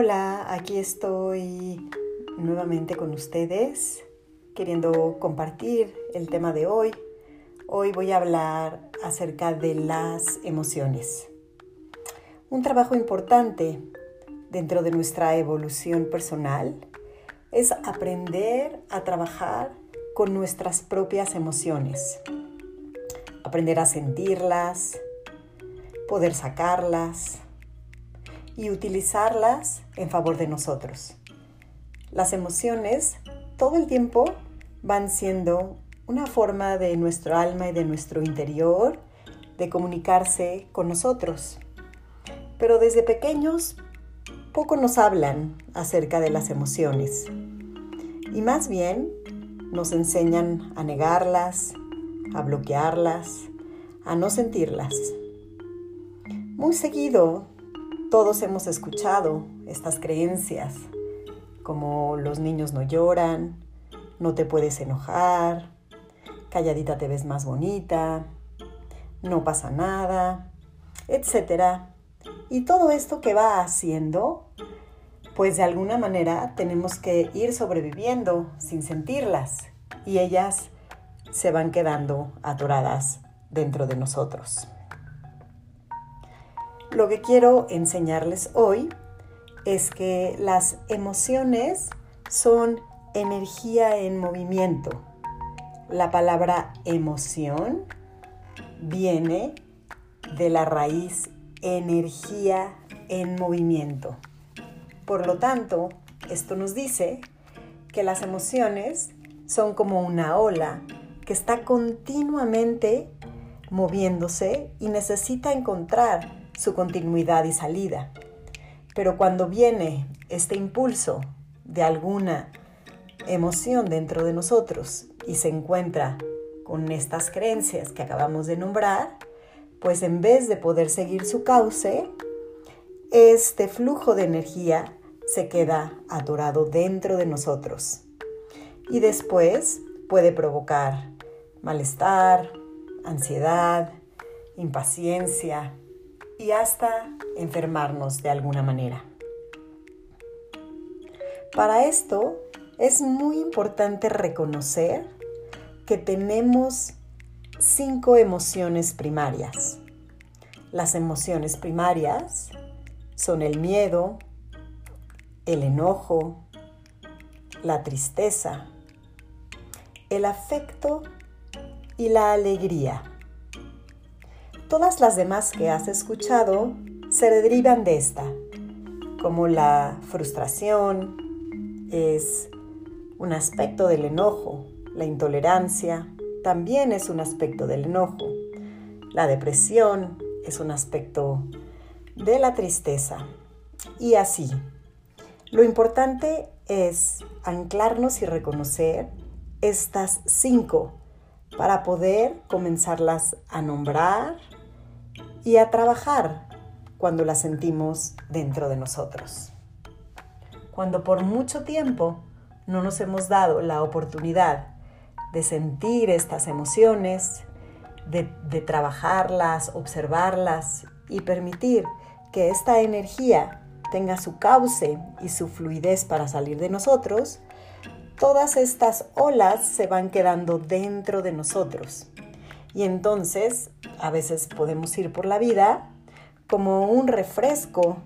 Hola, aquí estoy nuevamente con ustedes queriendo compartir el tema de hoy. Hoy voy a hablar acerca de las emociones. Un trabajo importante dentro de nuestra evolución personal es aprender a trabajar con nuestras propias emociones. Aprender a sentirlas, poder sacarlas y utilizarlas en favor de nosotros. Las emociones todo el tiempo van siendo una forma de nuestro alma y de nuestro interior de comunicarse con nosotros. Pero desde pequeños poco nos hablan acerca de las emociones y más bien nos enseñan a negarlas, a bloquearlas, a no sentirlas. Muy seguido todos hemos escuchado estas creencias, como los niños no lloran, no te puedes enojar, calladita te ves más bonita, no pasa nada, etc. Y todo esto que va haciendo, pues de alguna manera tenemos que ir sobreviviendo sin sentirlas y ellas se van quedando atoradas dentro de nosotros. Lo que quiero enseñarles hoy es que las emociones son energía en movimiento. La palabra emoción viene de la raíz energía en movimiento. Por lo tanto, esto nos dice que las emociones son como una ola que está continuamente moviéndose y necesita encontrar su continuidad y salida. Pero cuando viene este impulso de alguna emoción dentro de nosotros y se encuentra con estas creencias que acabamos de nombrar, pues en vez de poder seguir su cauce, este flujo de energía se queda atorado dentro de nosotros. Y después puede provocar malestar, ansiedad, impaciencia, y hasta enfermarnos de alguna manera. Para esto es muy importante reconocer que tenemos cinco emociones primarias. Las emociones primarias son el miedo, el enojo, la tristeza, el afecto y la alegría. Todas las demás que has escuchado se derivan de esta, como la frustración es un aspecto del enojo, la intolerancia también es un aspecto del enojo, la depresión es un aspecto de la tristeza y así. Lo importante es anclarnos y reconocer estas cinco para poder comenzarlas a nombrar y a trabajar cuando la sentimos dentro de nosotros. Cuando por mucho tiempo no nos hemos dado la oportunidad de sentir estas emociones, de, trabajarlas, observarlas y permitir que esta energía tenga su cauce y su fluidez para salir de nosotros, todas estas olas se van quedando dentro de nosotros y entonces a veces podemos ir por la vida como un refresco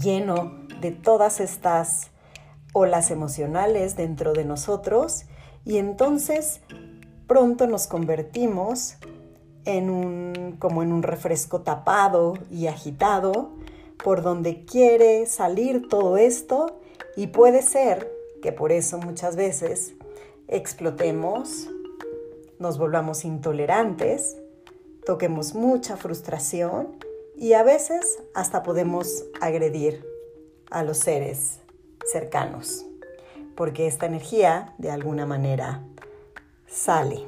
lleno de todas estas olas emocionales dentro de nosotros. Y entonces pronto nos convertimos en un como en un refresco tapado y agitado por donde quiere salir todo esto. Y puede ser que por eso muchas veces explotemos nos volvamos intolerantes, toquemos mucha frustración y a veces hasta podemos agredir a los seres cercanos, porque esta energía de alguna manera sale.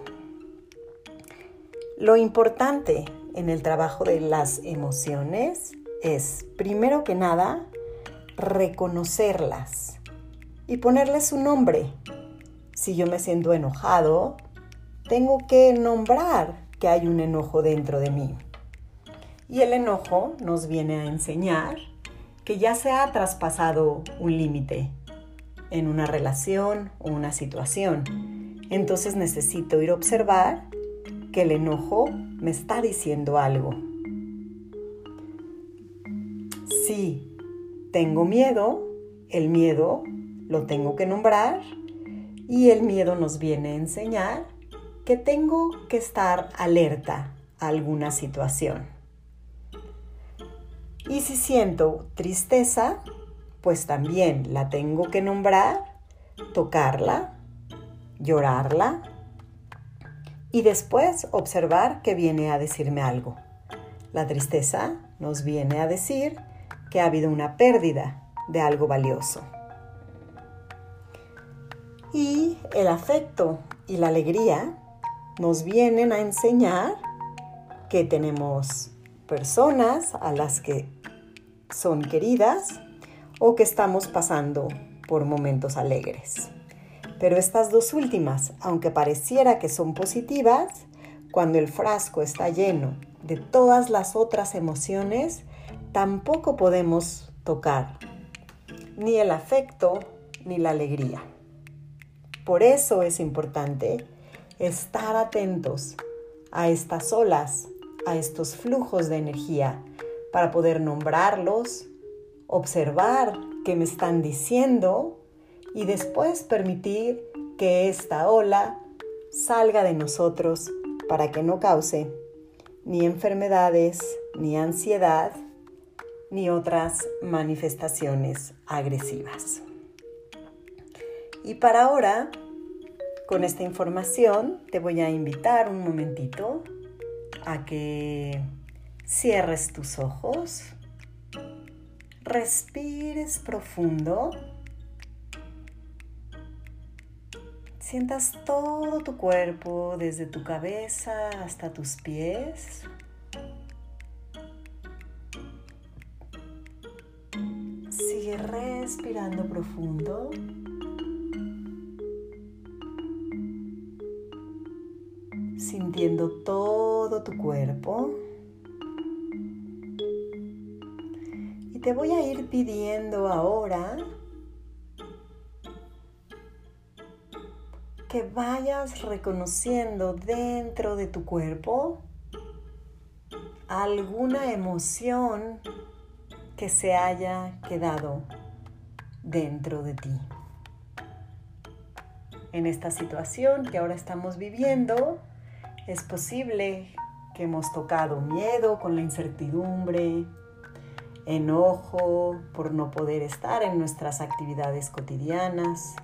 Lo importante en el trabajo de las emociones es, primero que nada, reconocerlas y ponerles un nombre. Si yo me siento enojado, tengo que nombrar que hay un enojo dentro de mí. Y el enojo nos viene a enseñar que ya se ha traspasado un límite en una relación o una situación. Entonces necesito ir a observar que el enojo me está diciendo algo. Si tengo miedo, el miedo lo tengo que nombrar y el miedo nos viene a enseñar que tengo que estar alerta a alguna situación. Y si siento tristeza, pues también la tengo que nombrar, tocarla, llorarla y después observar que viene a decirme algo. La tristeza nos viene a decir que ha habido una pérdida de algo valioso. Y el afecto y la alegría nos vienen a enseñar que tenemos personas a las que son queridas o que estamos pasando por momentos alegres. Pero estas dos últimas, aunque pareciera que son positivas, cuando el frasco está lleno de todas las otras emociones, tampoco podemos tocar ni el afecto ni la alegría. Por eso es importante estar atentos a estas olas, a estos flujos de energía, para poder nombrarlos, observar qué me están diciendo y después permitir que esta ola salga de nosotros para que no cause ni enfermedades, ni ansiedad, ni otras manifestaciones agresivas. Y para ahora con esta información te voy a invitar un momentito a que cierres tus ojos, respires profundo, sientas todo tu cuerpo desde tu cabeza hasta tus pies. Sigue respirando profundo. Todo tu cuerpo. Y te voy a ir pidiendo ahora que vayas reconociendo dentro de tu cuerpo alguna emoción que se haya quedado dentro de ti. En esta situación que ahora estamos viviendo, es posible que hemos tocado miedo con la incertidumbre, enojo por no poder estar en nuestras actividades cotidianas,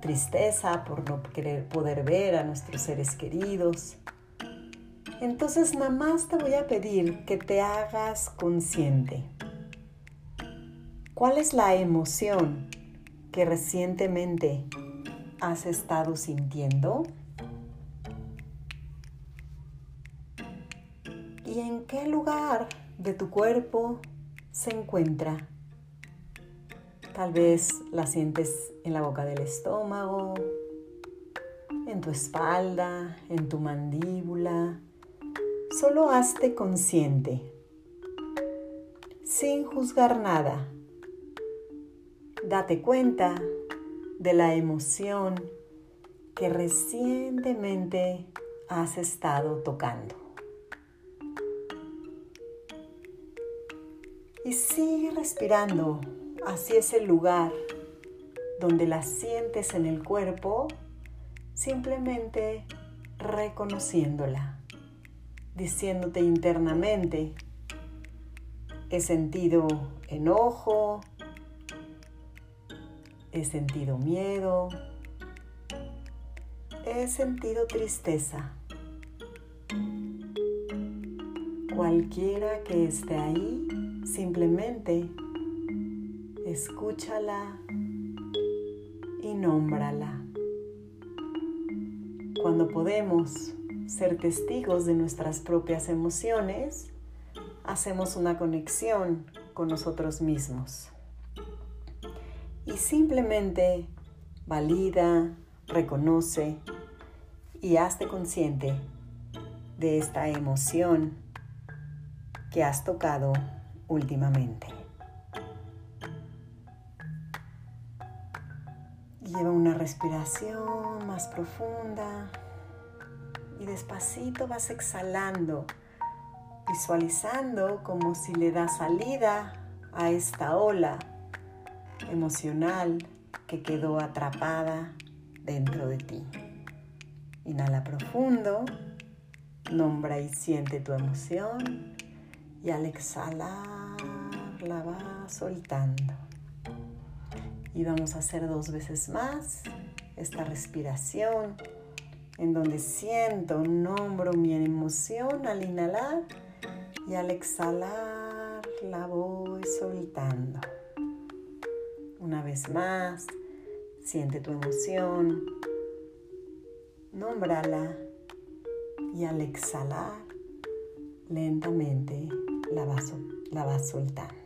tristeza por no querer poder ver a nuestros seres queridos. Entonces nada más te voy a pedir que te hagas consciente. ¿Cuál es la emoción que recientemente has estado sintiendo? Y en qué lugar de tu cuerpo se encuentra. Tal vez la sientes en la boca del estómago, en tu espalda, en tu mandíbula. Solo hazte consciente, sin juzgar nada. Date cuenta de la emoción que recientemente has estado tocando. Y sigue respirando hacia ese lugar donde la sientes en el cuerpo, simplemente reconociéndola, diciéndote internamente, he sentido enojo, he sentido miedo, he sentido tristeza. Cualquiera que esté ahí, Simplemente escúchala y nómbrala. Cuando podemos ser testigos de nuestras propias emociones, hacemos una conexión con nosotros mismos. Y simplemente valida, reconoce y hazte consciente de esta emoción que has tocado últimamente. Lleva una respiración más profunda y despacito vas exhalando, visualizando como si le da salida a esta ola emocional que quedó atrapada dentro de ti. Inhala profundo, nombra y siente tu emoción y al exhalar la vas soltando. Y vamos a hacer dos veces más esta respiración en donde siento, nombro mi emoción al inhalar y al exhalar la voy soltando. Una vez más, siente tu emoción, nómbrala y al exhalar lentamente la vas, la vas soltando.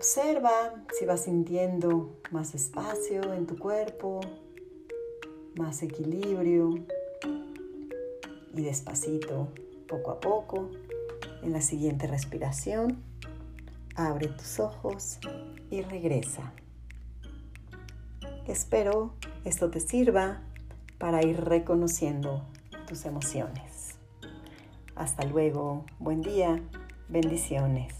Observa si vas sintiendo más espacio en tu cuerpo, más equilibrio y despacito, poco a poco, en la siguiente respiración, abre tus ojos y regresa. Espero esto te sirva para ir reconociendo tus emociones. Hasta luego, buen día, bendiciones.